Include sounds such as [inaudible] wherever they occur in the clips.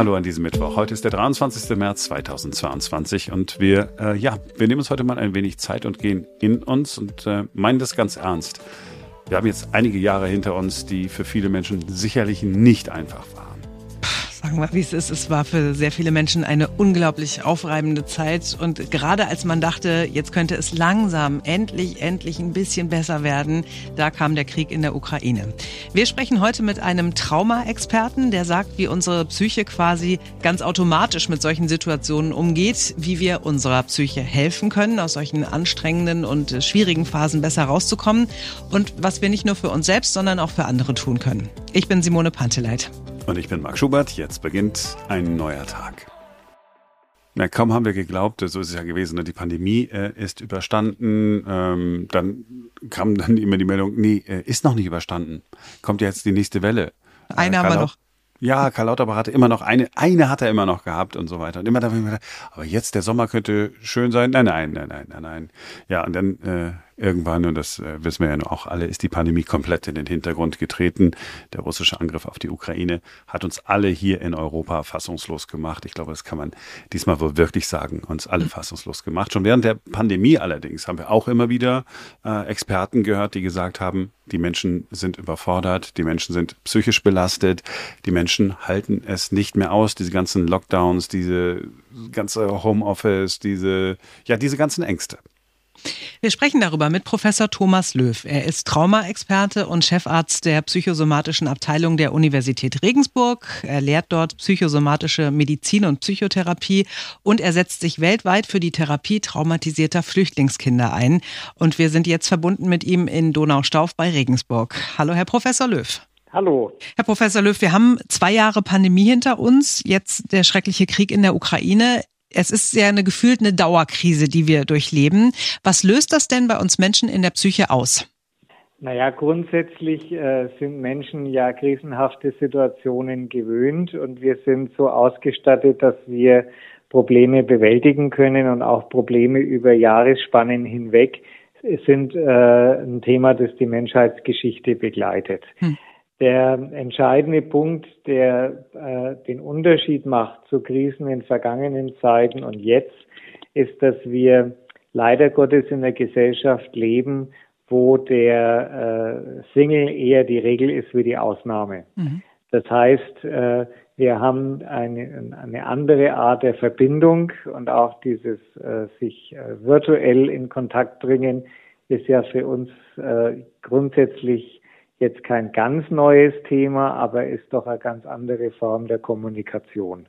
Hallo an diesem Mittwoch. Heute ist der 23. März 2022 und wir, äh, ja, wir nehmen uns heute mal ein wenig Zeit und gehen in uns und äh, meinen das ganz ernst. Wir haben jetzt einige Jahre hinter uns, die für viele Menschen sicherlich nicht einfach waren sagen wir, wie es ist. Es war für sehr viele Menschen eine unglaublich aufreibende Zeit. Und gerade als man dachte, jetzt könnte es langsam, endlich, endlich ein bisschen besser werden, da kam der Krieg in der Ukraine. Wir sprechen heute mit einem Trauma-Experten, der sagt, wie unsere Psyche quasi ganz automatisch mit solchen Situationen umgeht, wie wir unserer Psyche helfen können, aus solchen anstrengenden und schwierigen Phasen besser rauszukommen und was wir nicht nur für uns selbst, sondern auch für andere tun können. Ich bin Simone Panteleit. Und ich bin Marc Schubert. Jetzt beginnt ein neuer Tag. Na, kaum haben wir geglaubt, so ist es ja gewesen, ne? die Pandemie äh, ist überstanden. Ähm, dann kam dann immer die Meldung, nee, äh, ist noch nicht überstanden. Kommt jetzt die nächste Welle. Eine äh, haben wir noch. Ja, Karl Lauterbach hatte immer noch eine, eine hat er immer noch gehabt und so weiter. Und immer da habe ich mir gedacht, aber jetzt der Sommer könnte schön sein. Nein, nein, nein, nein, nein, nein. Ja, und dann äh, irgendwann, und das äh, wissen wir ja auch alle, ist die Pandemie komplett in den Hintergrund getreten. Der russische Angriff auf die Ukraine hat uns alle hier in Europa fassungslos gemacht. Ich glaube, das kann man diesmal wohl wirklich sagen, uns alle fassungslos gemacht. Schon während der Pandemie allerdings haben wir auch immer wieder äh, Experten gehört, die gesagt haben, die Menschen sind überfordert, die Menschen sind psychisch belastet, die Menschen halten es nicht mehr aus, diese ganzen Lockdowns, diese ganze Homeoffice, diese, ja, diese ganzen Ängste. Wir sprechen darüber mit Professor Thomas Löw. Er ist Traumaexperte und Chefarzt der psychosomatischen Abteilung der Universität Regensburg. Er lehrt dort psychosomatische Medizin und Psychotherapie und er setzt sich weltweit für die Therapie traumatisierter Flüchtlingskinder ein. Und wir sind jetzt verbunden mit ihm in Donaustauf bei Regensburg. Hallo, Herr Professor Löw. Hallo. Herr Professor Löw, wir haben zwei Jahre Pandemie hinter uns, jetzt der schreckliche Krieg in der Ukraine es ist ja eine gefühlt eine Dauerkrise, die wir durchleben. Was löst das denn bei uns Menschen in der Psyche aus? Naja, grundsätzlich äh, sind Menschen ja krisenhafte Situationen gewöhnt und wir sind so ausgestattet, dass wir Probleme bewältigen können und auch Probleme über Jahresspannen hinweg sind äh, ein Thema, das die Menschheitsgeschichte begleitet. Hm. Der entscheidende Punkt, der äh, den Unterschied macht zu Krisen in vergangenen Zeiten und jetzt, ist, dass wir leider Gottes in einer Gesellschaft leben, wo der äh, Single eher die Regel ist wie die Ausnahme. Mhm. Das heißt, äh, wir haben eine, eine andere Art der Verbindung und auch dieses äh, sich äh, virtuell in Kontakt bringen ist ja für uns äh, grundsätzlich jetzt kein ganz neues Thema, aber ist doch eine ganz andere Form der Kommunikation.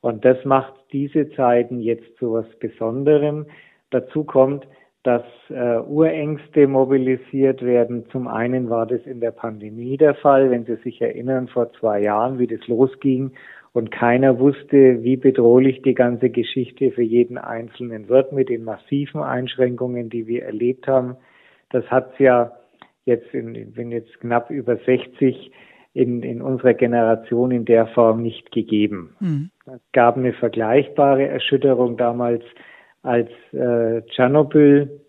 Und das macht diese Zeiten jetzt zu was Besonderem. Dazu kommt, dass äh, Urängste mobilisiert werden. Zum einen war das in der Pandemie der Fall, wenn Sie sich erinnern, vor zwei Jahren, wie das losging und keiner wusste, wie bedrohlich die ganze Geschichte für jeden Einzelnen wird mit den massiven Einschränkungen, die wir erlebt haben. Das hat's ja jetzt in, bin jetzt knapp über 60 in, in unserer Generation in der Form nicht gegeben. Mhm. Es gab eine vergleichbare Erschütterung damals, als äh, Tschernobyl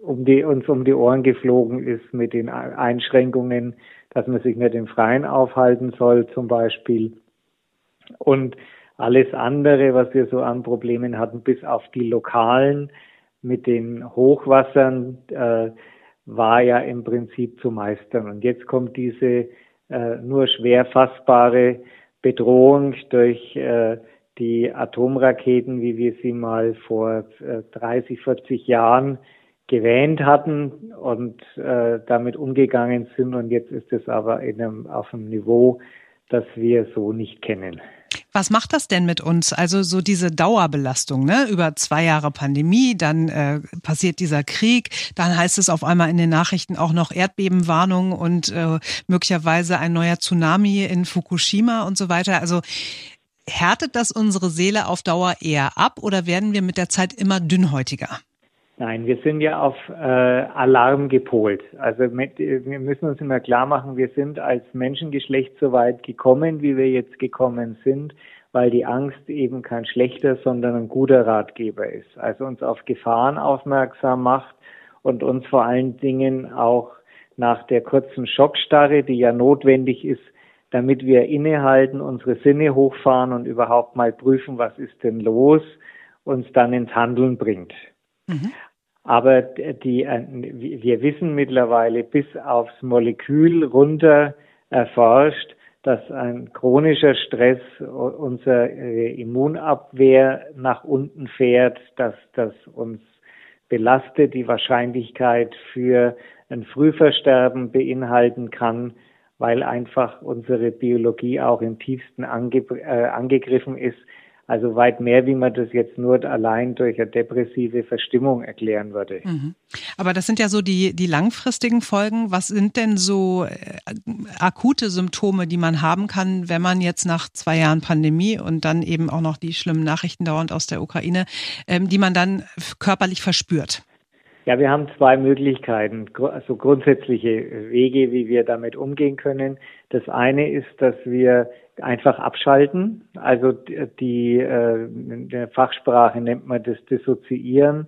um die, uns um die Ohren geflogen ist mit den Einschränkungen, dass man sich nicht im Freien aufhalten soll zum Beispiel. Und alles andere, was wir so an Problemen hatten, bis auf die lokalen mit den Hochwassern, äh, war ja im Prinzip zu meistern. Und jetzt kommt diese äh, nur schwer fassbare Bedrohung durch äh, die Atomraketen, wie wir sie mal vor äh, 30, 40 Jahren gewähnt hatten und äh, damit umgegangen sind. Und jetzt ist es aber in einem, auf einem Niveau, das wir so nicht kennen. Was macht das denn mit uns? Also so diese Dauerbelastung, ne? Über zwei Jahre Pandemie, dann äh, passiert dieser Krieg, dann heißt es auf einmal in den Nachrichten auch noch Erdbebenwarnung und äh, möglicherweise ein neuer Tsunami in Fukushima und so weiter. Also härtet das unsere Seele auf Dauer eher ab oder werden wir mit der Zeit immer dünnhäutiger? Nein, wir sind ja auf äh, Alarm gepolt. Also mit, wir müssen uns immer klar machen, wir sind als Menschengeschlecht so weit gekommen, wie wir jetzt gekommen sind, weil die Angst eben kein schlechter, sondern ein guter Ratgeber ist. Also uns auf Gefahren aufmerksam macht und uns vor allen Dingen auch nach der kurzen Schockstarre, die ja notwendig ist, damit wir innehalten, unsere Sinne hochfahren und überhaupt mal prüfen, was ist denn los, uns dann ins Handeln bringt. Mhm. Aber die, äh, wir wissen mittlerweile bis aufs Molekül runter erforscht, dass ein chronischer Stress unsere Immunabwehr nach unten fährt, dass das uns belastet, die Wahrscheinlichkeit für ein Frühversterben beinhalten kann, weil einfach unsere Biologie auch im tiefsten äh, angegriffen ist. Also weit mehr, wie man das jetzt nur allein durch eine depressive Verstimmung erklären würde. Mhm. Aber das sind ja so die, die langfristigen Folgen. Was sind denn so äh, akute Symptome, die man haben kann, wenn man jetzt nach zwei Jahren Pandemie und dann eben auch noch die schlimmen Nachrichten dauernd aus der Ukraine, ähm, die man dann körperlich verspürt? Ja, wir haben zwei Möglichkeiten, also grundsätzliche Wege, wie wir damit umgehen können. Das eine ist, dass wir einfach abschalten. Also die äh, in der Fachsprache nennt man das Dissoziieren,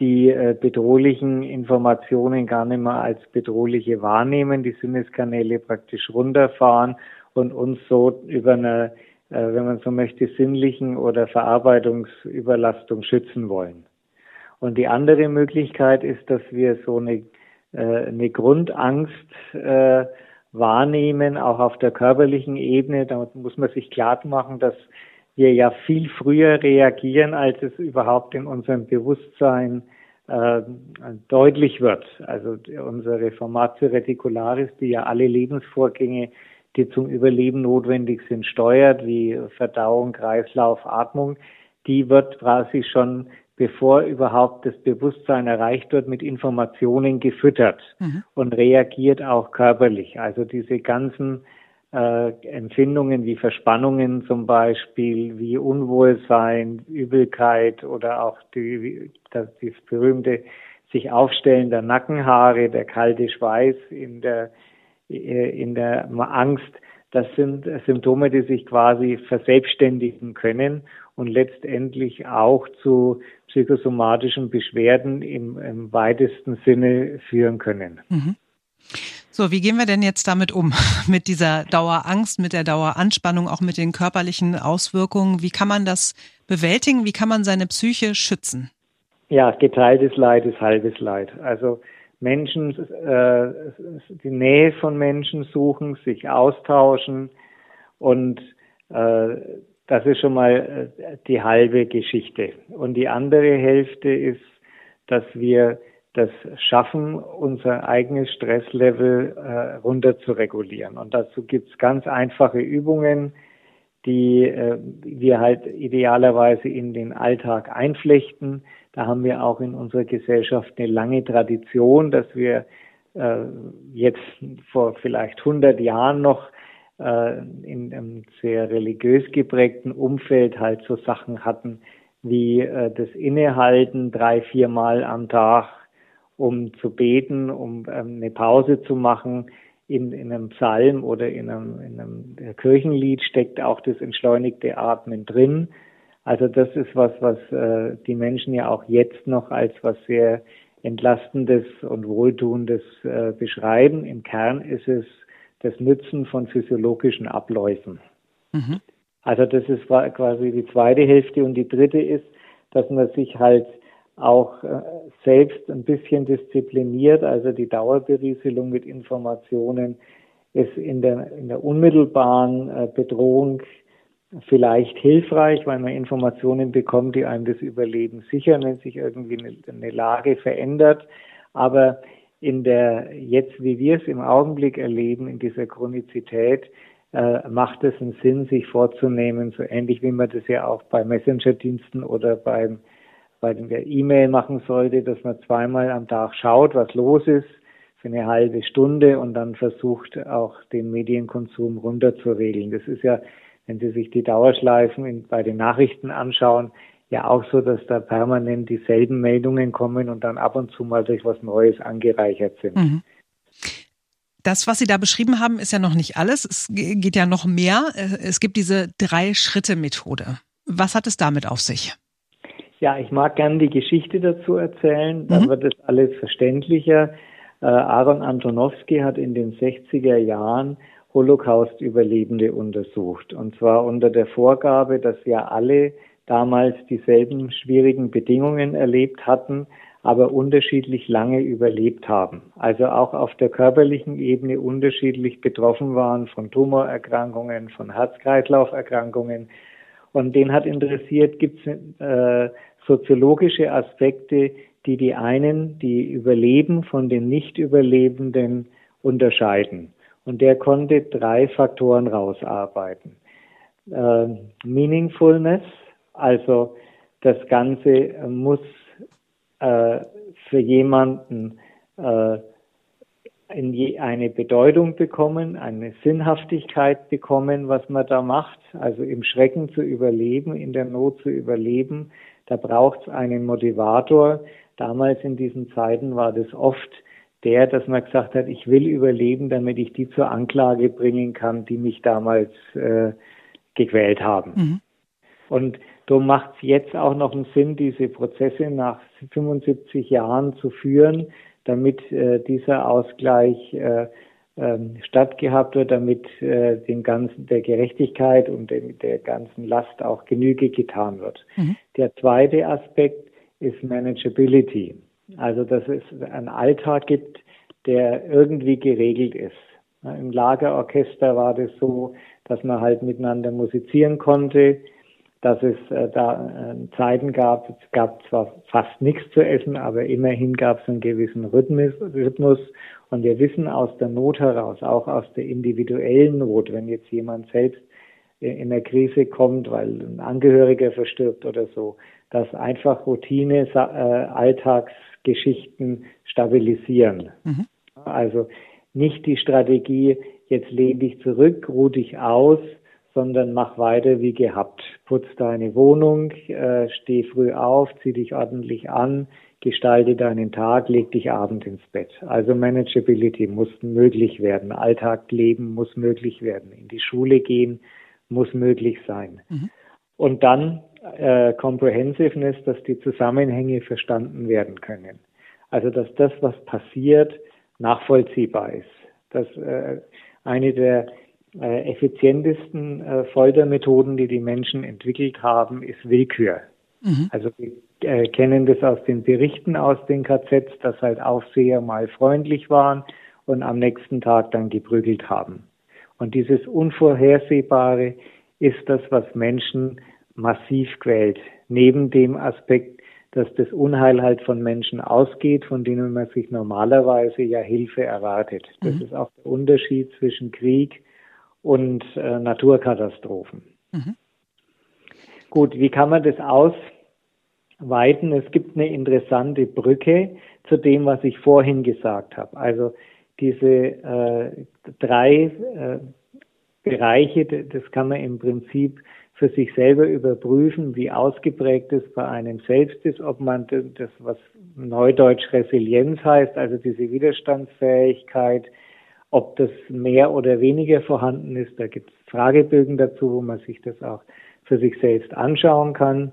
die äh, bedrohlichen Informationen gar nicht mehr als bedrohliche wahrnehmen, die Sinneskanäle praktisch runterfahren und uns so über eine, äh, wenn man so möchte, sinnlichen oder Verarbeitungsüberlastung schützen wollen. Und die andere Möglichkeit ist, dass wir so eine, äh, eine Grundangst äh, wahrnehmen, auch auf der körperlichen Ebene. Da muss man sich klar machen, dass wir ja viel früher reagieren, als es überhaupt in unserem Bewusstsein äh, deutlich wird. Also unsere Formatio reticularis, die ja alle Lebensvorgänge, die zum Überleben notwendig sind, steuert, wie Verdauung, Kreislauf, Atmung, die wird quasi schon bevor überhaupt das Bewusstsein erreicht wird, mit Informationen gefüttert mhm. und reagiert auch körperlich. Also diese ganzen äh, Empfindungen wie Verspannungen zum Beispiel, wie Unwohlsein, Übelkeit oder auch die, das, das berühmte sich aufstellen der Nackenhaare, der kalte Schweiß in der, äh, in der Angst, das sind Symptome, die sich quasi verselbstständigen können und letztendlich auch zu psychosomatischen Beschwerden im, im weitesten Sinne führen können. Mhm. So, wie gehen wir denn jetzt damit um? [laughs] Mit dieser Dauerangst, mit der Daueranspannung, auch mit den körperlichen Auswirkungen? Wie kann man das bewältigen? Wie kann man seine Psyche schützen? Ja, geteiltes Leid ist halbes Leid. Also Menschen, äh, die Nähe von Menschen suchen, sich austauschen und äh, das ist schon mal äh, die halbe Geschichte. Und die andere Hälfte ist, dass wir das schaffen, unser eigenes Stresslevel äh, runter zu regulieren. Und dazu gibt's ganz einfache Übungen, die äh, wir halt idealerweise in den Alltag einflechten. Da haben wir auch in unserer Gesellschaft eine lange Tradition, dass wir äh, jetzt vor vielleicht 100 Jahren noch äh, in einem sehr religiös geprägten Umfeld halt so Sachen hatten wie äh, das Innehalten drei, viermal am Tag, um zu beten, um ähm, eine Pause zu machen. In, in einem Psalm oder in einem, in einem Kirchenlied steckt auch das entschleunigte Atmen drin. Also das ist was, was äh, die Menschen ja auch jetzt noch als was sehr Entlastendes und Wohltuendes äh, beschreiben. Im Kern ist es das Nützen von physiologischen Abläufen. Mhm. Also das ist quasi die zweite Hälfte und die dritte ist, dass man sich halt auch äh, selbst ein bisschen diszipliniert, also die Dauerberieselung mit Informationen ist in der, in der unmittelbaren äh, Bedrohung vielleicht hilfreich, weil man Informationen bekommt, die einem das Überleben sichern, wenn sich irgendwie eine, eine Lage verändert. Aber in der, jetzt wie wir es im Augenblick erleben, in dieser Chronizität, äh, macht es einen Sinn, sich vorzunehmen, so ähnlich wie man das ja auch bei Messenger-Diensten oder beim, bei der E-Mail machen sollte, dass man zweimal am Tag schaut, was los ist, für eine halbe Stunde und dann versucht auch den Medienkonsum runterzuregeln. Das ist ja, wenn Sie sich die Dauerschleifen in, bei den Nachrichten anschauen, ja auch so, dass da permanent dieselben Meldungen kommen und dann ab und zu mal durch was Neues angereichert sind. Mhm. Das, was Sie da beschrieben haben, ist ja noch nicht alles. Es geht ja noch mehr. Es gibt diese Drei-Schritte-Methode. Was hat es damit auf sich? Ja, ich mag gerne die Geschichte dazu erzählen. Dann mhm. wird es alles verständlicher. Äh, Aaron Antonowski hat in den 60er Jahren Holocaust-Überlebende untersucht. Und zwar unter der Vorgabe, dass ja alle damals dieselben schwierigen Bedingungen erlebt hatten, aber unterschiedlich lange überlebt haben. Also auch auf der körperlichen Ebene unterschiedlich betroffen waren von Tumorerkrankungen, von Herz-Kreislauf-Erkrankungen. Und den hat interessiert, gibt es äh, soziologische Aspekte, die die einen, die überleben, von den Nicht-Überlebenden unterscheiden. Und der konnte drei Faktoren rausarbeiten. Äh, Meaningfulness, also das Ganze muss äh, für jemanden äh, eine Bedeutung bekommen, eine Sinnhaftigkeit bekommen, was man da macht. Also im Schrecken zu überleben, in der Not zu überleben, da braucht es einen Motivator. Damals in diesen Zeiten war das oft der, dass man gesagt hat, ich will überleben, damit ich die zur Anklage bringen kann, die mich damals äh, gequält haben. Mhm. Und darum macht es jetzt auch noch einen Sinn, diese Prozesse nach 75 Jahren zu führen, damit äh, dieser Ausgleich äh, ähm, stattgehabt wird, damit äh, dem ganzen der Gerechtigkeit und dem, der ganzen Last auch Genüge getan wird. Mhm. Der zweite Aspekt ist Manageability. Also, dass es einen Alltag gibt, der irgendwie geregelt ist. Im Lagerorchester war das so, dass man halt miteinander musizieren konnte, dass es äh, da äh, Zeiten gab, es gab zwar fast nichts zu essen, aber immerhin gab es einen gewissen Rhythmus, Rhythmus. Und wir wissen aus der Not heraus, auch aus der individuellen Not, wenn jetzt jemand selbst in der Krise kommt, weil ein Angehöriger verstirbt oder so, dass einfach Routine, äh, Alltagsgeschichten stabilisieren. Mhm. Also nicht die Strategie, jetzt lehn dich zurück, ruh dich aus, sondern mach weiter wie gehabt. Putz deine Wohnung, äh, steh früh auf, zieh dich ordentlich an, gestalte deinen Tag, leg dich abend ins Bett. Also Manageability muss möglich werden, Alltag leben muss möglich werden, in die Schule gehen muss möglich sein. Mhm. Und dann äh, Comprehensiveness, dass die Zusammenhänge verstanden werden können. Also dass das, was passiert, nachvollziehbar ist. Dass äh, eine der äh, effizientesten äh, Foltermethoden, die die Menschen entwickelt haben, ist Willkür. Mhm. Also wir äh, kennen das aus den Berichten aus den KZs, dass halt Aufseher mal freundlich waren und am nächsten Tag dann geprügelt haben. Und dieses Unvorhersehbare ist das, was Menschen massiv quält. Neben dem Aspekt, dass das Unheil halt von Menschen ausgeht, von denen man sich normalerweise ja Hilfe erwartet. Das mhm. ist auch der Unterschied zwischen Krieg und äh, Naturkatastrophen. Mhm. Gut, wie kann man das ausweiten? Es gibt eine interessante Brücke zu dem, was ich vorhin gesagt habe. Also diese äh, drei äh, Bereiche, das kann man im Prinzip für sich selber überprüfen, wie ausgeprägt es bei einem selbst ist, ob man das, was neudeutsch Resilienz heißt, also diese Widerstandsfähigkeit, ob das mehr oder weniger vorhanden ist. Da gibt es Fragebögen dazu, wo man sich das auch für sich selbst anschauen kann.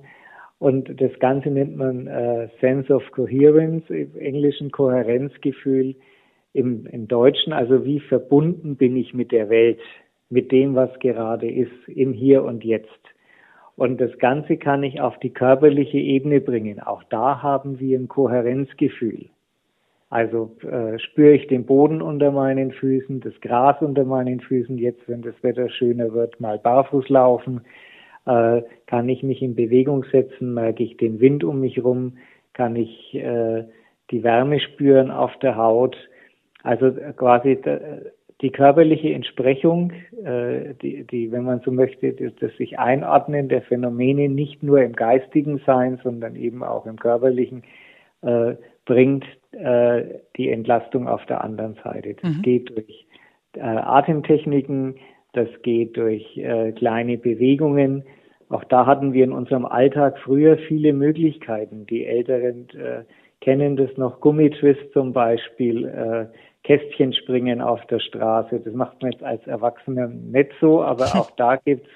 Und das Ganze nennt man äh, Sense of Coherence, im Englischen Kohärenzgefühl, im, im Deutschen, also wie verbunden bin ich mit der Welt mit dem, was gerade ist, im Hier und Jetzt. Und das Ganze kann ich auf die körperliche Ebene bringen. Auch da haben wir ein Kohärenzgefühl. Also äh, spüre ich den Boden unter meinen Füßen, das Gras unter meinen Füßen, jetzt, wenn das Wetter schöner wird, mal barfuß laufen, äh, kann ich mich in Bewegung setzen, merke ich den Wind um mich rum, kann ich äh, die Wärme spüren auf der Haut. Also quasi die körperliche Entsprechung, äh, die, die, wenn man so möchte, das, das sich einordnen der Phänomene nicht nur im geistigen Sein, sondern eben auch im körperlichen, äh, bringt äh, die Entlastung auf der anderen Seite. Das mhm. geht durch äh, Atemtechniken, das geht durch äh, kleine Bewegungen. Auch da hatten wir in unserem Alltag früher viele Möglichkeiten. Die Älteren äh, kennen das noch, Gummitwist zum Beispiel, äh, Kästchen springen auf der Straße. Das macht man jetzt als Erwachsener nicht so, aber [laughs] auch da gibt's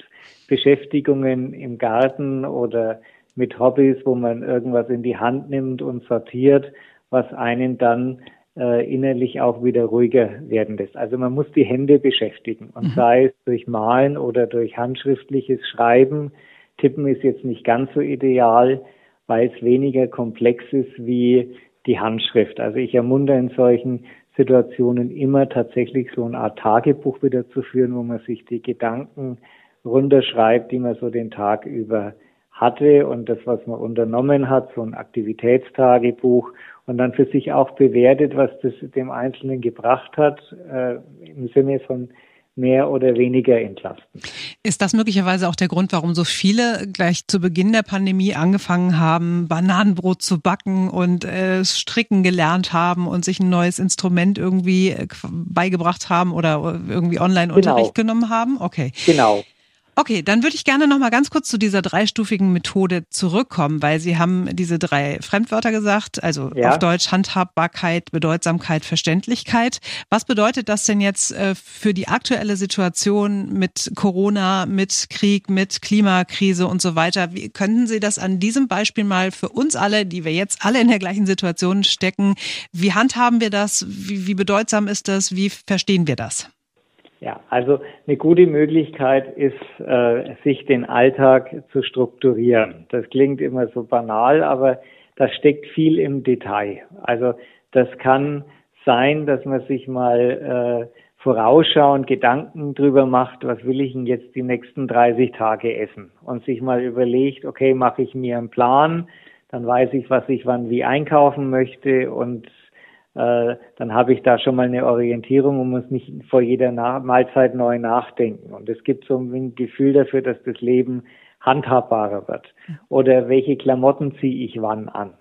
Beschäftigungen im Garten oder mit Hobbys, wo man irgendwas in die Hand nimmt und sortiert, was einen dann äh, innerlich auch wieder ruhiger werden lässt. Also man muss die Hände beschäftigen und mhm. sei es durch Malen oder durch handschriftliches Schreiben. Tippen ist jetzt nicht ganz so ideal, weil es weniger komplex ist wie die Handschrift. Also ich ermuntere in solchen Situationen immer tatsächlich so eine Art Tagebuch wieder zu führen, wo man sich die Gedanken runterschreibt, die man so den Tag über hatte und das, was man unternommen hat, so ein Aktivitätstagebuch und dann für sich auch bewertet, was das dem Einzelnen gebracht hat, äh, im Sinne von mehr oder weniger entlasten. Ist das möglicherweise auch der Grund, warum so viele gleich zu Beginn der Pandemie angefangen haben, Bananenbrot zu backen und äh, stricken gelernt haben und sich ein neues Instrument irgendwie äh, beigebracht haben oder irgendwie Online-Unterricht genau. genommen haben? Okay. Genau. Okay, dann würde ich gerne noch mal ganz kurz zu dieser dreistufigen Methode zurückkommen, weil Sie haben diese drei Fremdwörter gesagt, also ja. auf Deutsch Handhabbarkeit, Bedeutsamkeit, Verständlichkeit. Was bedeutet das denn jetzt äh, für die aktuelle Situation mit Corona, mit Krieg, mit Klimakrise und so weiter? Wie, könnten Sie das an diesem Beispiel mal für uns alle, die wir jetzt alle in der gleichen Situation stecken, wie handhaben wir das? Wie, wie bedeutsam ist das? Wie verstehen wir das? Ja, also eine gute Möglichkeit ist, äh, sich den Alltag zu strukturieren. Das klingt immer so banal, aber da steckt viel im Detail. Also das kann sein, dass man sich mal äh, vorausschauend Gedanken drüber macht, was will ich denn jetzt die nächsten 30 Tage essen und sich mal überlegt, okay, mache ich mir einen Plan, dann weiß ich, was ich wann wie einkaufen möchte und äh, dann habe ich da schon mal eine Orientierung und muss nicht vor jeder Nach Mahlzeit neu nachdenken. Und es gibt so ein Gefühl dafür, dass das Leben handhabbarer wird. Oder welche Klamotten ziehe ich wann an?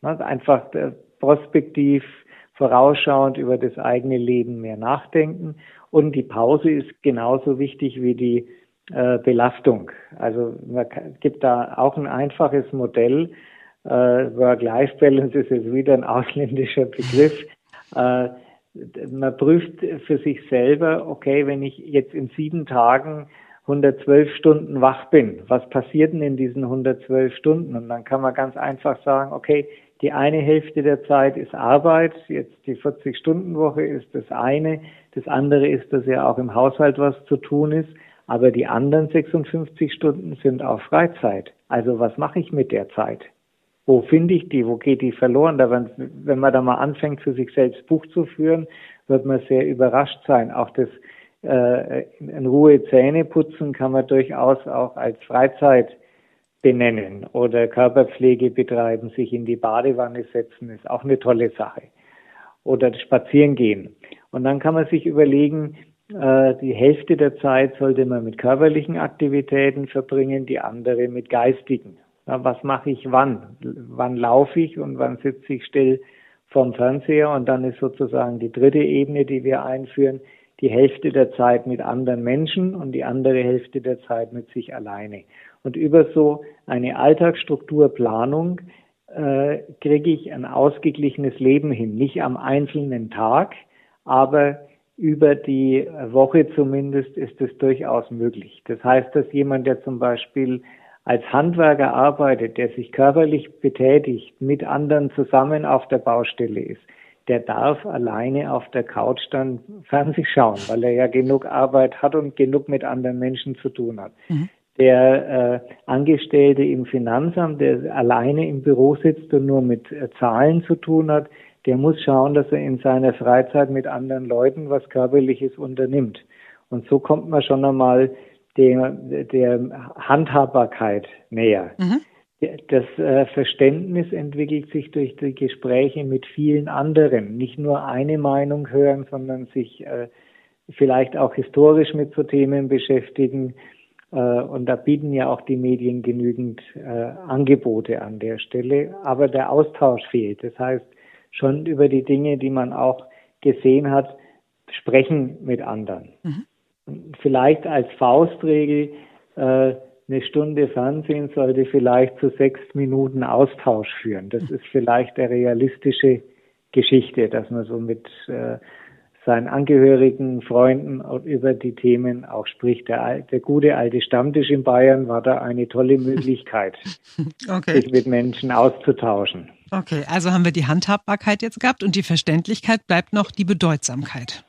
Also einfach äh, prospektiv, vorausschauend über das eigene Leben mehr nachdenken. Und die Pause ist genauso wichtig wie die äh, Belastung. Also man gibt da auch ein einfaches Modell, äh, Work-Life-Balance ist jetzt wieder ein ausländischer Begriff. [laughs] Äh, man prüft für sich selber, okay, wenn ich jetzt in sieben Tagen 112 Stunden wach bin, was passiert denn in diesen 112 Stunden? Und dann kann man ganz einfach sagen, okay, die eine Hälfte der Zeit ist Arbeit, jetzt die 40-Stunden-Woche ist das eine, das andere ist, dass ja auch im Haushalt was zu tun ist, aber die anderen 56 Stunden sind auch Freizeit. Also was mache ich mit der Zeit? Wo finde ich die? Wo geht die verloren? Da, wenn, wenn man da mal anfängt, für sich selbst Buch zu führen, wird man sehr überrascht sein. Auch das äh, in Ruhe Zähne putzen kann man durchaus auch als Freizeit benennen oder Körperpflege betreiben, sich in die Badewanne setzen, ist auch eine tolle Sache. Oder spazieren gehen. Und dann kann man sich überlegen, äh, die Hälfte der Zeit sollte man mit körperlichen Aktivitäten verbringen, die andere mit geistigen was mache ich wann? Wann laufe ich und wann sitze ich still vorm Fernseher? Und dann ist sozusagen die dritte Ebene, die wir einführen, die Hälfte der Zeit mit anderen Menschen und die andere Hälfte der Zeit mit sich alleine. Und über so eine Alltagsstrukturplanung äh, kriege ich ein ausgeglichenes Leben hin. Nicht am einzelnen Tag, aber über die Woche zumindest ist es durchaus möglich. Das heißt, dass jemand, der zum Beispiel als Handwerker arbeitet, der sich körperlich betätigt, mit anderen zusammen auf der Baustelle ist, der darf alleine auf der Couch dann Fernsehen schauen, weil er ja genug Arbeit hat und genug mit anderen Menschen zu tun hat. Mhm. Der äh, Angestellte im Finanzamt, der alleine im Büro sitzt und nur mit äh, Zahlen zu tun hat, der muss schauen, dass er in seiner Freizeit mit anderen Leuten was Körperliches unternimmt. Und so kommt man schon einmal der, der Handhabbarkeit näher. Mhm. Das äh, Verständnis entwickelt sich durch die Gespräche mit vielen anderen. Nicht nur eine Meinung hören, sondern sich äh, vielleicht auch historisch mit so Themen beschäftigen. Äh, und da bieten ja auch die Medien genügend Angebote an der Stelle. Aber der Austausch fehlt. Das heißt, schon über die Dinge, die man auch gesehen hat, sprechen mit anderen. Mhm vielleicht als Faustregel äh, eine Stunde Fernsehen sollte vielleicht zu sechs Minuten Austausch führen. Das ist vielleicht eine realistische Geschichte, dass man so mit äh, seinen Angehörigen, Freunden über die Themen auch spricht. Der, der gute alte Stammtisch in Bayern war da eine tolle Möglichkeit, [laughs] okay. sich mit Menschen auszutauschen. Okay, also haben wir die Handhabbarkeit jetzt gehabt und die Verständlichkeit bleibt noch die Bedeutsamkeit.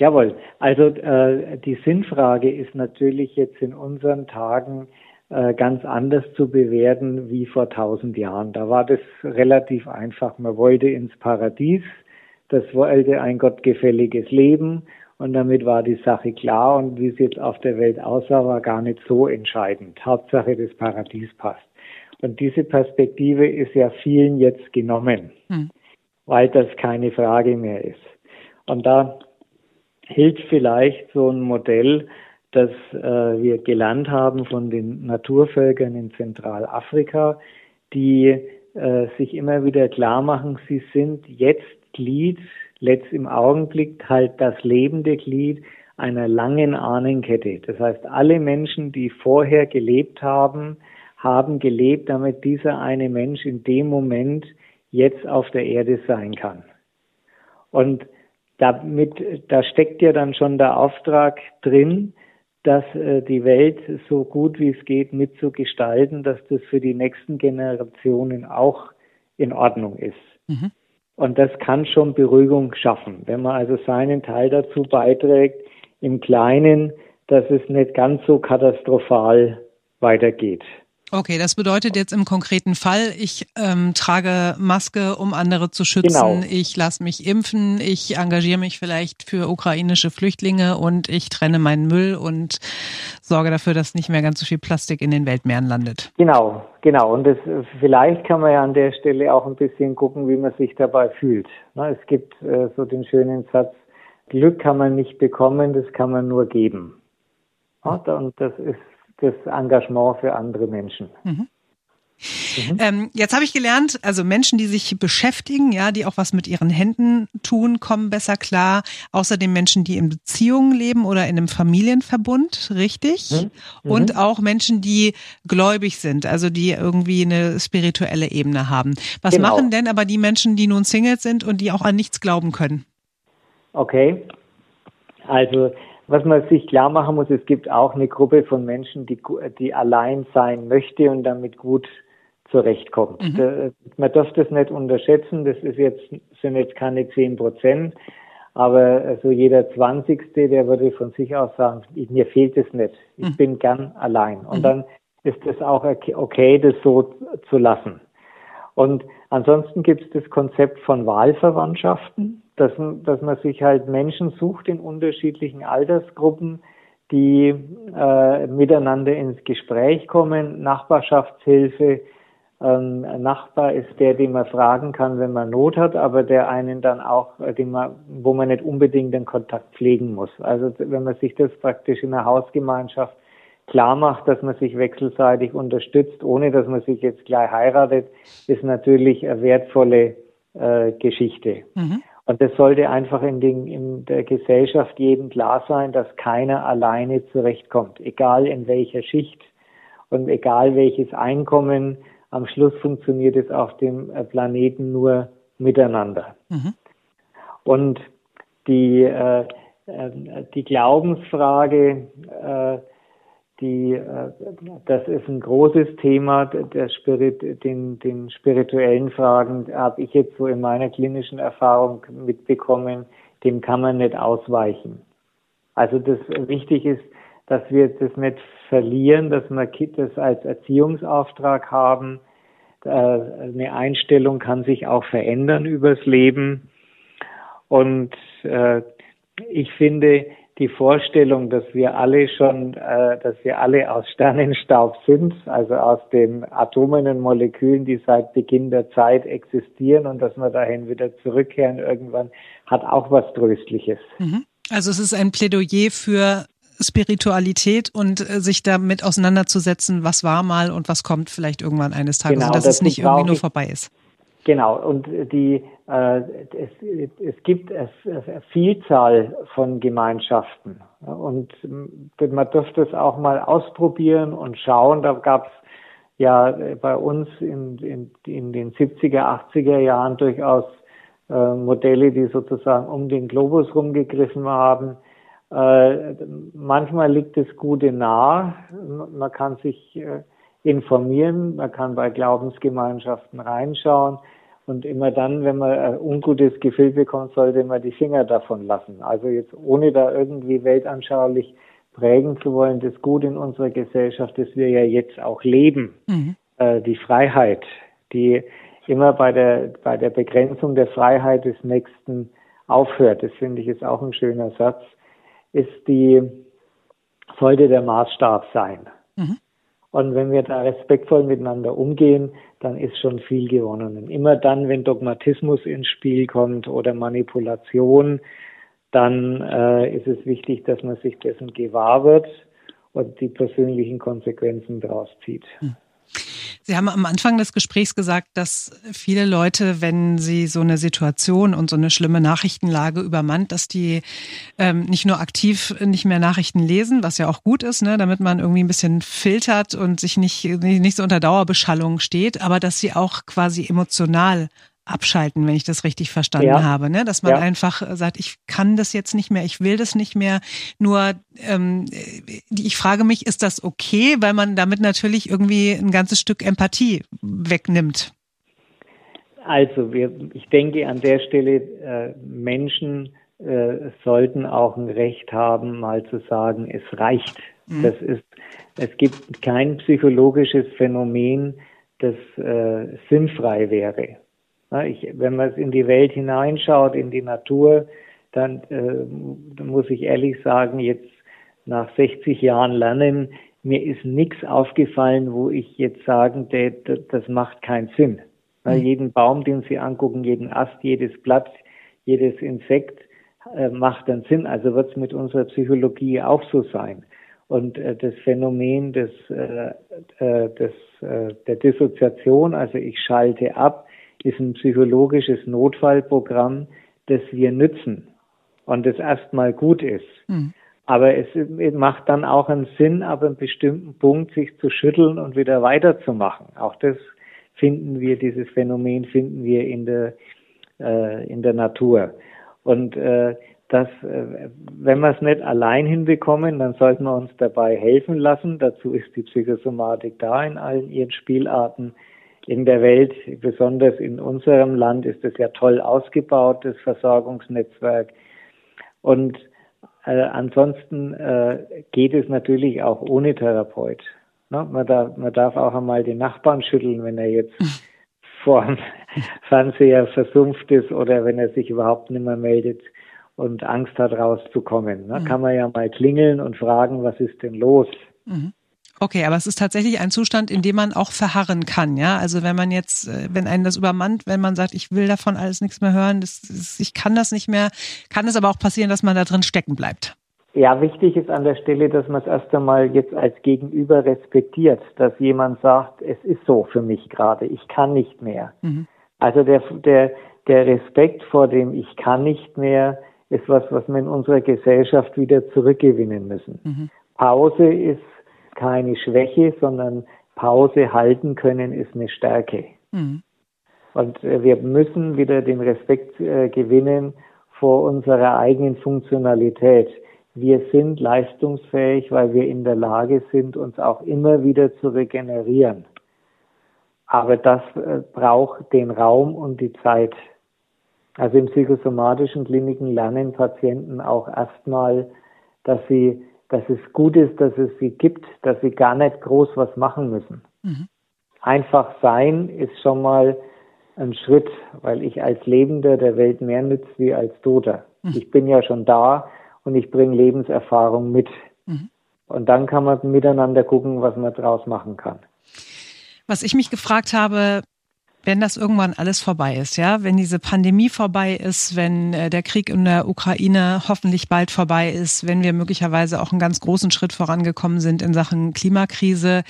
Jawohl, also äh, die Sinnfrage ist natürlich jetzt in unseren Tagen äh, ganz anders zu bewerten wie vor tausend Jahren. Da war das relativ einfach. Man wollte ins Paradies, das wollte ein gottgefälliges Leben und damit war die Sache klar und wie es jetzt auf der Welt aussah, war gar nicht so entscheidend. Hauptsache das Paradies passt. Und diese Perspektive ist ja vielen jetzt genommen, hm. weil das keine Frage mehr ist. Und da hilft vielleicht so ein Modell, das äh, wir gelernt haben von den Naturvölkern in Zentralafrika, die äh, sich immer wieder klar machen, sie sind jetzt Glied, letzt im Augenblick halt das lebende Glied einer langen Ahnenkette. Das heißt, alle Menschen, die vorher gelebt haben, haben gelebt, damit dieser eine Mensch in dem Moment jetzt auf der Erde sein kann. Und damit, da steckt ja dann schon der Auftrag drin, dass äh, die Welt so gut wie es geht mitzugestalten, dass das für die nächsten Generationen auch in Ordnung ist. Mhm. Und das kann schon Beruhigung schaffen, wenn man also seinen Teil dazu beiträgt, im Kleinen, dass es nicht ganz so katastrophal weitergeht. Okay, das bedeutet jetzt im konkreten Fall, ich ähm, trage Maske, um andere zu schützen, genau. ich lasse mich impfen, ich engagiere mich vielleicht für ukrainische Flüchtlinge und ich trenne meinen Müll und sorge dafür, dass nicht mehr ganz so viel Plastik in den Weltmeeren landet. Genau, genau. Und das, vielleicht kann man ja an der Stelle auch ein bisschen gucken, wie man sich dabei fühlt. Es gibt äh, so den schönen Satz, Glück kann man nicht bekommen, das kann man nur geben. Und das ist das Engagement für andere Menschen. Mhm. Mhm. Ähm, jetzt habe ich gelernt, also Menschen, die sich beschäftigen, ja, die auch was mit ihren Händen tun, kommen besser klar. Außerdem Menschen, die in Beziehungen leben oder in einem Familienverbund, richtig? Mhm. mhm. Und auch Menschen, die gläubig sind, also die irgendwie eine spirituelle Ebene haben. Was genau. machen denn aber die Menschen, die nun Singles sind und die auch an nichts glauben können? Okay. Also was man sich klar machen muss, es gibt auch eine Gruppe von Menschen, die, die allein sein möchte und damit gut zurechtkommt. Mhm. Da, man darf das nicht unterschätzen, das ist jetzt, sind jetzt keine zehn Prozent, aber so also jeder Zwanzigste, der würde von sich aus sagen, mir fehlt es nicht, ich mhm. bin gern allein. Und mhm. dann ist es auch okay, das so zu lassen. Und ansonsten gibt es das Konzept von Wahlverwandtschaften dass, dass man sich halt Menschen sucht in unterschiedlichen Altersgruppen, die äh, miteinander ins Gespräch kommen, Nachbarschaftshilfe. Ähm, Nachbar ist der, den man fragen kann, wenn man Not hat, aber der einen dann auch, äh, den man, wo man nicht unbedingt den Kontakt pflegen muss. Also wenn man sich das praktisch in der Hausgemeinschaft klar macht, dass man sich wechselseitig unterstützt, ohne dass man sich jetzt gleich heiratet, ist natürlich eine wertvolle äh, Geschichte. Mhm. Und das sollte einfach in, den, in der Gesellschaft jedem klar sein, dass keiner alleine zurechtkommt, egal in welcher Schicht und egal welches Einkommen. Am Schluss funktioniert es auf dem äh, Planeten nur miteinander. Mhm. Und die, äh, äh, die Glaubensfrage, äh, die, äh, das ist ein großes Thema der Spirit, den, den spirituellen Fragen habe ich jetzt so in meiner klinischen Erfahrung mitbekommen, dem kann man nicht ausweichen. Also das wichtig ist, dass wir das nicht verlieren, dass wir das als Erziehungsauftrag haben. Äh, eine Einstellung kann sich auch verändern übers Leben. Und äh, ich finde, die Vorstellung, dass wir alle schon, äh, dass wir alle aus Sternenstaub sind, also aus den Atomen und Molekülen, die seit Beginn der Zeit existieren und dass wir dahin wieder zurückkehren irgendwann, hat auch was Tröstliches. Mhm. Also es ist ein Plädoyer für Spiritualität und äh, sich damit auseinanderzusetzen, was war mal und was kommt vielleicht irgendwann eines Tages, genau, dass es nicht irgendwie nur vorbei ist. Genau, und die, äh, es, es gibt eine Vielzahl von Gemeinschaften. Und man dürfte es auch mal ausprobieren und schauen. Da gab es ja bei uns in, in, in, den 70er, 80er Jahren durchaus äh, Modelle, die sozusagen um den Globus rumgegriffen haben. Äh, manchmal liegt es Gute nahe. Man kann sich äh, informieren, man kann bei Glaubensgemeinschaften reinschauen Und immer dann, wenn man ein ungutes Gefühl bekommt, sollte man die Finger davon lassen. Also jetzt ohne da irgendwie weltanschaulich prägen zu wollen, das Gute in unserer Gesellschaft, das wir ja jetzt auch leben, mhm. äh, die Freiheit, die immer bei der, bei der Begrenzung der Freiheit des Nächsten aufhört, das finde ich ist auch ein schöner Satz, ist die, sollte der Maßstab sein. Mhm. Und wenn wir da respektvoll miteinander umgehen, dann ist schon viel gewonnen. Und immer dann, wenn Dogmatismus ins Spiel kommt oder Manipulation, dann äh, ist es wichtig, dass man sich dessen gewahr wird und die persönlichen Konsequenzen daraus zieht. Mhm. Sie haben am Anfang des Gesprächs gesagt, dass viele Leute, wenn sie so eine Situation und so eine schlimme Nachrichtenlage übermannt, dass die ähm, nicht nur aktiv nicht mehr Nachrichten lesen, was ja auch gut ist, ne, damit man irgendwie ein bisschen filtert und sich nicht, nicht so unter Dauerbeschallung steht, aber dass sie auch quasi emotional abschalten, wenn ich das richtig verstanden ja. habe, ne? Dass man ja. einfach sagt, ich kann das jetzt nicht mehr, ich will das nicht mehr. Nur ähm, ich frage mich, ist das okay, weil man damit natürlich irgendwie ein ganzes Stück Empathie wegnimmt? Also wir, ich denke an der Stelle, äh, Menschen äh, sollten auch ein Recht haben, mal zu sagen, es reicht. Mhm. Das ist, es gibt kein psychologisches Phänomen, das äh, sinnfrei wäre. Ich, wenn man in die Welt hineinschaut, in die Natur, dann, äh, muss ich ehrlich sagen, jetzt nach 60 Jahren Lernen, mir ist nichts aufgefallen, wo ich jetzt sagen, das macht keinen Sinn. Mhm. Jeden Baum, den Sie angucken, jeden Ast, jedes Blatt, jedes Insekt äh, macht dann Sinn. Also wird es mit unserer Psychologie auch so sein. Und äh, das Phänomen des, äh, äh des, äh, der Dissoziation, also ich schalte ab, ist ein psychologisches Notfallprogramm, das wir nützen und das erstmal gut ist. Mhm. Aber es macht dann auch einen Sinn, ab einem bestimmten Punkt sich zu schütteln und wieder weiterzumachen. Auch das finden wir, dieses Phänomen finden wir in der, äh, in der Natur. Und äh, das, äh, wenn wir es nicht allein hinbekommen, dann sollten wir uns dabei helfen lassen. Dazu ist die Psychosomatik da in allen ihren Spielarten in der Welt, besonders in unserem Land, ist es ja toll ausgebaut, das Versorgungsnetzwerk. Und äh, ansonsten äh, geht es natürlich auch ohne Therapeut. Ne? Man, darf, man darf auch einmal den Nachbarn schütteln, wenn er jetzt [laughs] vor dem Fernseher versumpft ist oder wenn er sich überhaupt nicht mehr meldet und Angst hat, rauszukommen. Ne? Mhm. Kann man ja mal klingeln und fragen, was ist denn los? Mhm. Okay, aber es ist tatsächlich ein Zustand, in dem man auch verharren kann, ja. Also wenn man jetzt, äh, wenn einen das übermannt, wenn man sagt, ich will davon alles nichts mehr hören, das, das, ich kann das nicht mehr, kann es aber auch passieren, dass man da drin stecken bleibt. Ja, wichtig ist an der Stelle, dass man es erst einmal jetzt als Gegenüber respektiert, dass jemand sagt, es ist so für mich gerade, ich kann nicht mehr. Mhm. Also der, der, der Respekt vor dem Ich kann nicht mehr ist was, was wir in unserer Gesellschaft wieder zurückgewinnen müssen. Mhm. Pause ist keine Schwäche, sondern Pause halten können ist eine Stärke. Mhm. Und äh, wir müssen wieder den Respekt äh, gewinnen vor unserer eigenen Funktionalität. Wir sind leistungsfähig, weil wir in der Lage sind, uns auch immer wieder zu regenerieren. Aber das äh, braucht den Raum und die Zeit. Also in psychosomatischen Kliniken lernen Patienten auch erstmal, dass sie dass es gut ist, dass es sie gibt, dass sie gar nicht groß was machen müssen. Mhm. Einfach sein ist schon mal ein Schritt, weil ich als Lebender der Welt mehr nütze wie als Toter. Mhm. Ich bin ja schon da und ich bringe Lebenserfahrung mit. Mhm. Und dann kann man miteinander gucken, was man draus machen kann. Was ich mich gefragt habe, wenn das irgendwann alles vorbei ist, ja, wenn diese Pandemie vorbei ist, wenn äh, der Krieg in der Ukraine hoffentlich bald vorbei ist, wenn wir möglicherweise auch einen ganz großen Schritt vorangekommen sind in Sachen Klimakrise,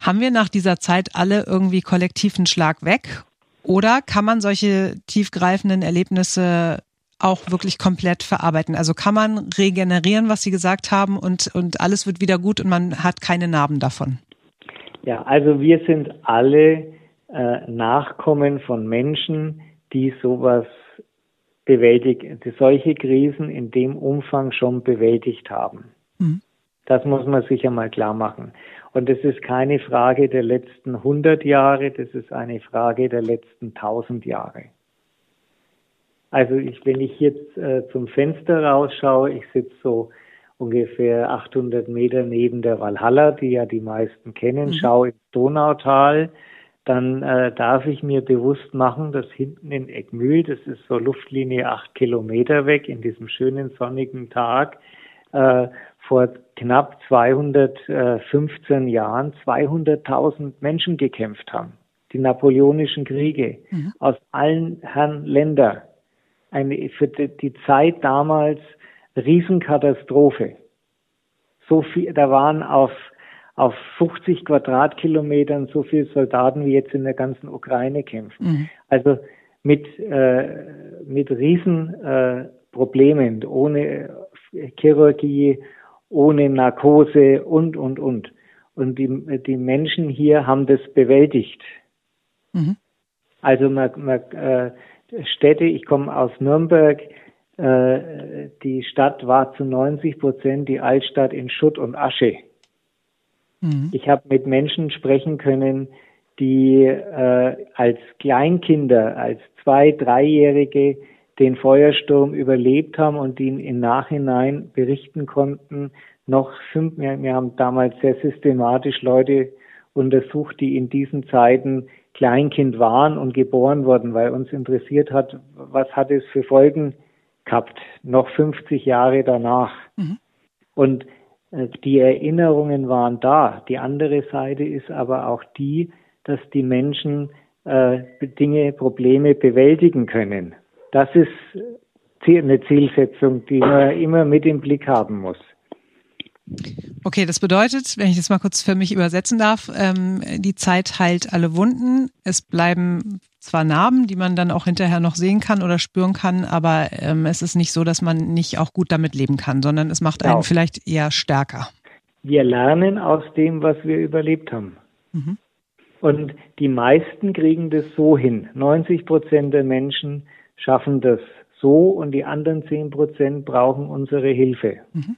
haben wir nach dieser Zeit alle irgendwie kollektiv einen Schlag weg? Oder kann man solche tiefgreifenden Erlebnisse auch wirklich komplett verarbeiten? Also kann man regenerieren, was Sie gesagt haben, und, und alles wird wieder gut und man hat keine Narben davon? Ja, also wir sind alle äh, Nachkommen von Menschen, die sowas bewältigt, die solche Krisen in dem Umfang schon bewältigt haben. Mhm. Das muss man sich einmal klar machen. Und das ist keine Frage der letzten 100 Jahre, das ist eine Frage der letzten 1000 Jahre. Also ich, wenn ich jetzt äh, zum Fenster rausschaue, ich sitze so ungefähr 800 Meter neben der Walhalla, die ja die meisten kennen, mhm. schaue ins Donautal, dann äh, darf ich mir bewusst machen, dass hinten in Eckmühl, das ist so Luftlinie acht Kilometer weg, in diesem schönen sonnigen Tag, äh, vor knapp 215 Jahren 200.000 Menschen gekämpft haben. Die napoleonischen Kriege mhm. aus allen Herren Länder. Eine, für die Zeit damals Riesenkatastrophe. So viel, da waren auf, auf 50 Quadratkilometern so viele Soldaten wie jetzt in der ganzen Ukraine kämpfen. Mhm. Also mit, äh, mit Riesenproblemen, äh, ohne Chirurgie, ohne Narkose und, und, und. Und die, die Menschen hier haben das bewältigt. Mhm. Also man, man, äh, Städte, ich komme aus Nürnberg, äh, die Stadt war zu 90 Prozent die Altstadt in Schutt und Asche. Mhm. Ich habe mit Menschen sprechen können, die äh, als Kleinkinder, als zwei, dreijährige den Feuersturm überlebt haben und die im Nachhinein berichten konnten, noch fünf, wir, wir haben damals sehr systematisch Leute untersucht, die in diesen Zeiten Kleinkind waren und geboren wurden, weil uns interessiert hat, was hat es für Folgen gehabt, noch 50 Jahre danach. Mhm. Und die Erinnerungen waren da. Die andere Seite ist aber auch die, dass die Menschen äh, Dinge, Probleme bewältigen können. Das ist eine Zielsetzung, die man immer mit im Blick haben muss. Okay, das bedeutet, wenn ich das mal kurz für mich übersetzen darf, ähm, die Zeit heilt alle Wunden. Es bleiben zwar Narben, die man dann auch hinterher noch sehen kann oder spüren kann, aber ähm, es ist nicht so, dass man nicht auch gut damit leben kann, sondern es macht einen genau. vielleicht eher stärker. Wir lernen aus dem, was wir überlebt haben. Mhm. Und die meisten kriegen das so hin. 90 Prozent der Menschen schaffen das so und die anderen 10 Prozent brauchen unsere Hilfe. Mhm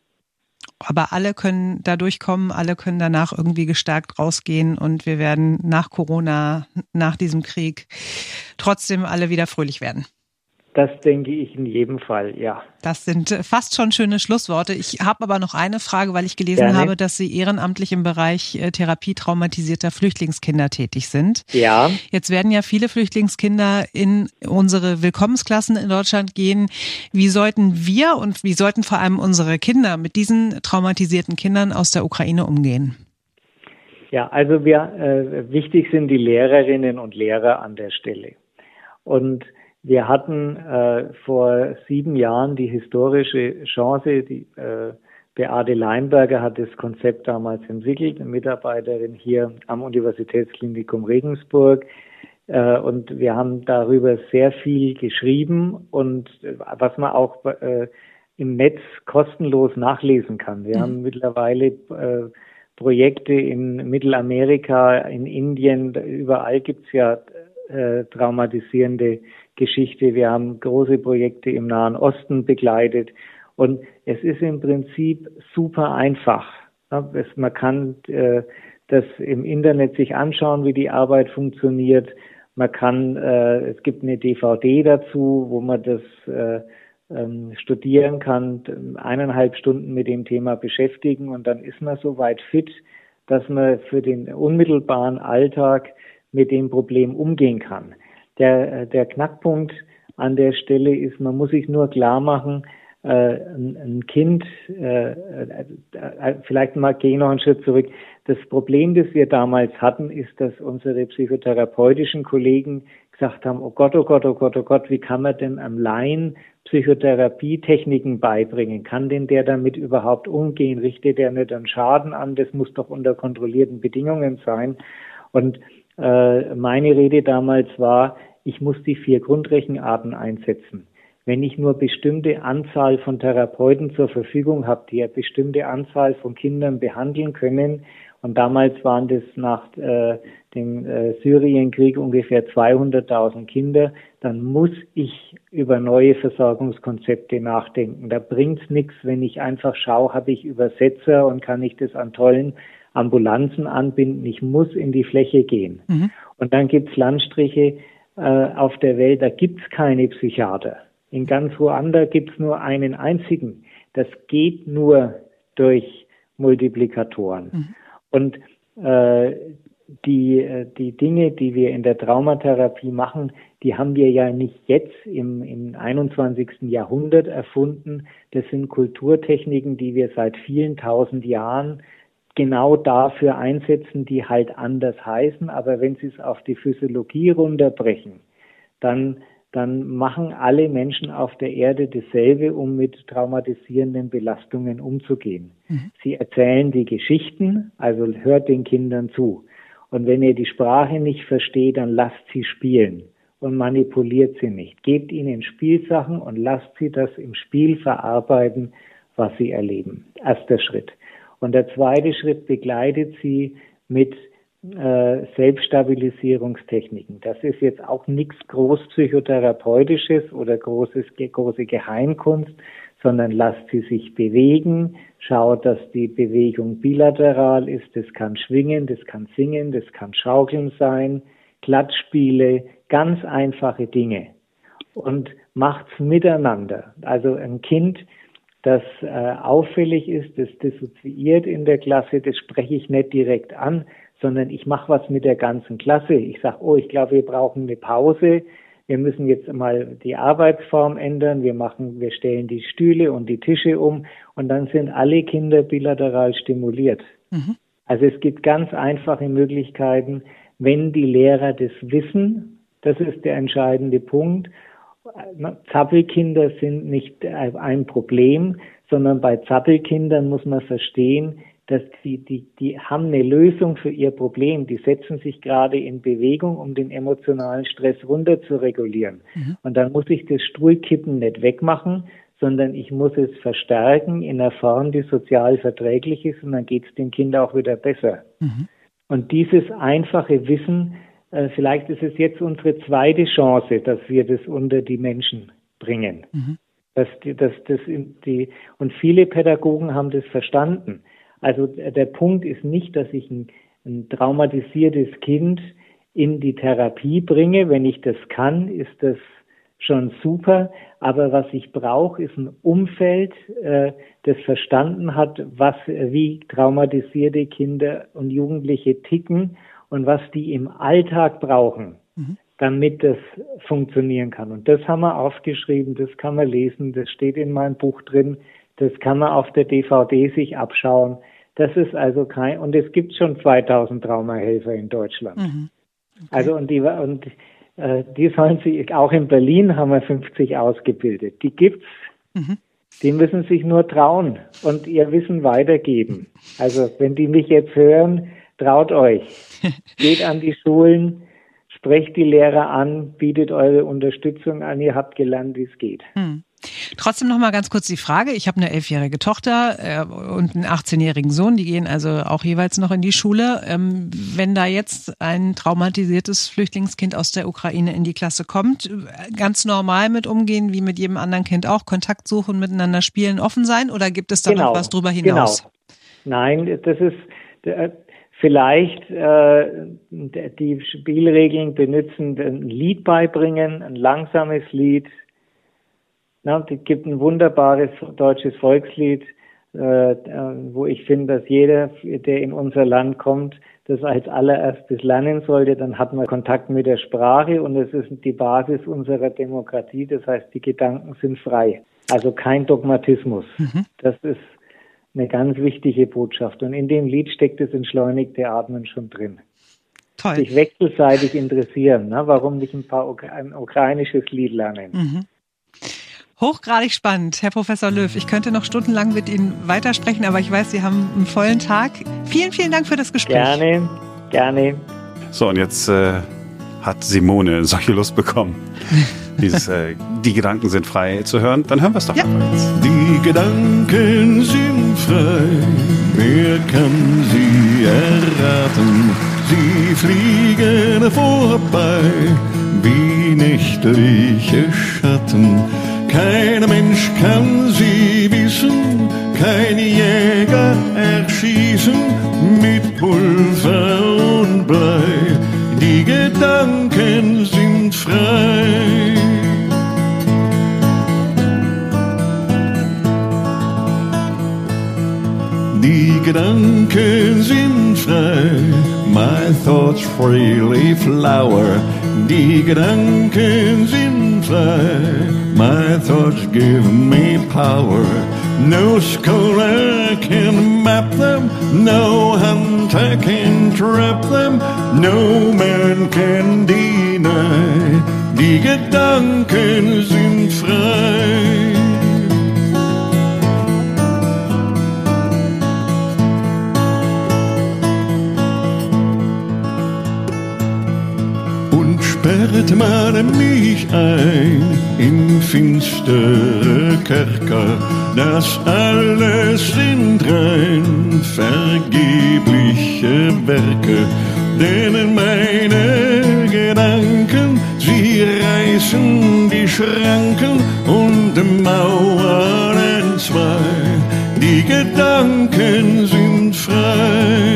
aber alle können da durchkommen, alle können danach irgendwie gestärkt rausgehen und wir werden nach Corona, nach diesem Krieg trotzdem alle wieder fröhlich werden. Das denke ich in jedem Fall, ja. Das sind äh, fast schon schöne Schlussworte. Ich habe aber noch eine Frage, weil ich gelesen Gerne. habe, dass Sie ehrenamtlich im Bereich äh, Therapie traumatisierter Flüchtlingskinder tätig sind. Ja. Jetzt werden ja viele Flüchtlingskinder in unsere Willkommensklassen in Deutschland gehen. Wie sollten wir und wie sollten vor allem unsere Kinder mit diesen traumatisierten Kindern aus der Ukraine umgehen? Ja, also wir äh, wichtig sind die Lehrerinnen und Lehrer an der Stelle. Und wir hatten äh, vor sieben Jahren die historische Chance, die äh, Beate Leinberger hat das Konzept damals entwickelt, eine Mitarbeiterin hier am Universitätsklinikum Regensburg. Äh, und wir haben darüber sehr viel geschrieben und äh, was man auch äh, im Netz kostenlos nachlesen kann. Wir mhm. haben mittlerweile äh, Projekte in Mittelamerika, in Indien, überall gibt's ja äh, traumatisierende Geschichte. Wir haben große Projekte im Nahen Osten begleitet. Und es ist im Prinzip super einfach. Man kann äh, das im Internet sich anschauen, wie die Arbeit funktioniert. Man kann, äh, es gibt eine DVD dazu, wo man das äh, ähm, studieren kann, eineinhalb Stunden mit dem Thema beschäftigen und dann ist man so weit fit, dass man für den unmittelbaren Alltag mit dem Problem umgehen kann. Der, äh, der Knackpunkt an der Stelle ist, man muss sich nur klar machen, äh, ein, Kind, äh, äh, äh, vielleicht mal gehe ich noch einen Schritt zurück. Das Problem, das wir damals hatten, ist, dass unsere psychotherapeutischen Kollegen gesagt haben, oh Gott, oh Gott, oh Gott, oh Gott, wie kann man denn am Laien Psychotherapietechniken beibringen? Kann denn der damit überhaupt umgehen? Richtet der nicht einen Schaden an? Das muss doch unter kontrollierten Bedingungen sein. Und äh, meine Rede damals war, ich muss die vier Grundrechenarten einsetzen. Wenn ich nur bestimmte Anzahl von Therapeuten zur Verfügung habe, die eine bestimmte Anzahl von Kindern behandeln können Und damals waren das nach äh, dem äh, Syrienkrieg ungefähr 200.000 Kinder. Dann muss ich über neue Versorgungskonzepte nachdenken. Da bringt's nichts, wenn ich einfach schaue, habe ich Übersetzer und kann ich das an tollen Ambulanzen anbinden. Ich muss in die Fläche gehen. Mhm. Und dann gibt's Landstriche äh, auf der Welt, da gibt's keine Psychiater. In ganz Ruanda gibt's nur einen einzigen. Das geht nur durch Multiplikatoren. Mhm. Und äh, die, äh, die Dinge, die wir in der Traumatherapie machen, die haben wir ja nicht jetzt im, im 21. Jahrhundert erfunden. Das sind Kulturtechniken, die wir seit vielen tausend Jahren genau dafür einsetzen, die halt anders heißen. Aber wenn Sie es auf die Physiologie runterbrechen, dann dann machen alle Menschen auf der Erde dasselbe, um mit traumatisierenden Belastungen umzugehen. Mhm. Sie erzählen die Geschichten, also hört den Kindern zu. Und wenn ihr die Sprache nicht versteht, dann lasst sie spielen und manipuliert sie nicht. Gebt ihnen Spielsachen und lasst sie das im Spiel verarbeiten, was sie erleben. Erster Schritt. Und der zweite Schritt begleitet sie mit äh, Selbststabilisierungstechniken. Das ist jetzt auch nichts Großpsychotherapeutisches oder großes, große Geheimkunst, sondern lasst sie sich bewegen, schaut, dass die Bewegung bilateral ist, das kann schwingen, das kann singen, das kann schaukeln sein, Klatschspiele, ganz einfache Dinge. Und macht's miteinander. Also ein Kind, das äh, auffällig ist, das dissoziiert in der Klasse, das spreche ich nicht direkt an, sondern ich mache was mit der ganzen Klasse. Ich sage, oh, ich glaube, wir brauchen eine Pause. Wir müssen jetzt mal die Arbeitsform ändern. Wir machen, wir stellen die Stühle und die Tische um und dann sind alle Kinder bilateral stimuliert. Mhm. Also es gibt ganz einfache Möglichkeiten, wenn die Lehrer das wissen. Das ist der entscheidende Punkt. Zappelkinder sind nicht ein Problem, sondern bei Zappelkindern muss man verstehen, dass die, die, die haben eine Lösung für ihr Problem. Die setzen sich gerade in Bewegung, um den emotionalen Stress runter zu regulieren. Mhm. Und dann muss ich das Stuhlkippen nicht wegmachen, sondern ich muss es verstärken in einer Form, die sozial verträglich ist und dann geht es dem Kind auch wieder besser. Mhm. Und dieses einfache Wissen, äh, vielleicht ist es jetzt unsere zweite Chance, dass wir das unter die Menschen bringen. Mhm. Dass die, dass das die, und viele Pädagogen haben das verstanden. Also der Punkt ist nicht, dass ich ein, ein traumatisiertes Kind in die Therapie bringe. Wenn ich das kann, ist das schon super. Aber was ich brauche, ist ein Umfeld, äh, das verstanden hat, was, wie traumatisierte Kinder und Jugendliche ticken und was die im Alltag brauchen, mhm. damit das funktionieren kann. Und das haben wir aufgeschrieben, das kann man lesen, das steht in meinem Buch drin, das kann man auf der DVD sich abschauen. Das ist also kein, und es gibt schon 2000 Traumahelfer in Deutschland. Mhm. Okay. Also, und die, und, äh, die sollen sich, auch in Berlin haben wir 50 ausgebildet. Die gibt's. Mhm. Die müssen sich nur trauen und ihr Wissen weitergeben. Also, wenn die mich jetzt hören, traut euch. [laughs] Geht an die Schulen, sprecht die Lehrer an, bietet eure Unterstützung an. Ihr habt gelernt, wie es geht. Mhm. Trotzdem noch mal ganz kurz die Frage. Ich habe eine elfjährige Tochter äh, und einen 18-jährigen Sohn. Die gehen also auch jeweils noch in die Schule. Ähm, wenn da jetzt ein traumatisiertes Flüchtlingskind aus der Ukraine in die Klasse kommt, ganz normal mit umgehen, wie mit jedem anderen Kind auch, Kontakt suchen, miteinander spielen, offen sein? Oder gibt es da genau, noch was drüber hinaus? Genau. Nein, das ist äh, vielleicht äh, die Spielregeln benutzen, ein Lied beibringen, ein langsames Lied, na, es gibt ein wunderbares deutsches Volkslied, äh, wo ich finde, dass jeder, der in unser Land kommt, das als allererstes lernen sollte, dann hat man Kontakt mit der Sprache und es ist die Basis unserer Demokratie. Das heißt, die Gedanken sind frei. Also kein Dogmatismus. Mhm. Das ist eine ganz wichtige Botschaft. Und in dem Lied steckt das entschleunigte Atmen schon drin. Toll. Sich wechselseitig interessieren. Ne? Warum nicht ein paar ein ukrainisches Lied lernen? Mhm. Hochgradig spannend, Herr Professor Löw. Ich könnte noch stundenlang mit Ihnen weitersprechen, aber ich weiß, Sie haben einen vollen Tag. Vielen, vielen Dank für das Gespräch. Gerne, gerne. So, und jetzt äh, hat Simone solche Lust bekommen. [laughs] Dieses, äh, die Gedanken sind frei zu hören. Dann hören wir es doch ja. Die Gedanken sind frei, mehr kann sie erraten. Sie fliegen vorbei wie nächtliche Schatten. Kein Mensch kann sie wissen, kein Jäger erschießen mit Pulver und Blei. Die Gedanken sind frei. Gedanken sind frei, my thoughts freely flower. Die Gedanken sind frei, my thoughts give me power. No scholar can map them, no hunter can trap them, no man can deny. Die Gedanken sind frei. Sperrt man mich ein in finstere Kerker. Das alles sind rein vergebliche Werke, denen meine Gedanken, sie reißen die Schranken und Mauern entzwei. Die Gedanken sind frei.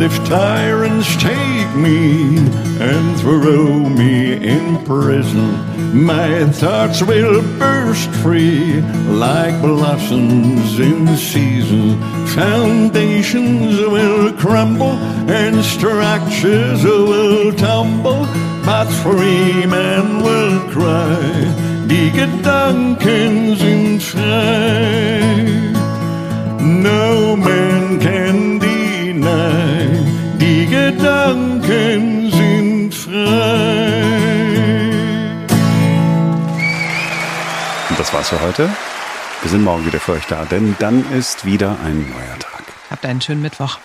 And if tyrants take me and throw me in prison, my thoughts will burst free like blossoms in season. Foundations will crumble and structures will tumble, but free men will cry. Die Duncan's sind frei. No man can deny. Die Gedanken sind frei. Und das war's für heute. Wir sind morgen wieder für euch da, denn dann ist wieder ein neuer Tag. Habt einen schönen Mittwoch.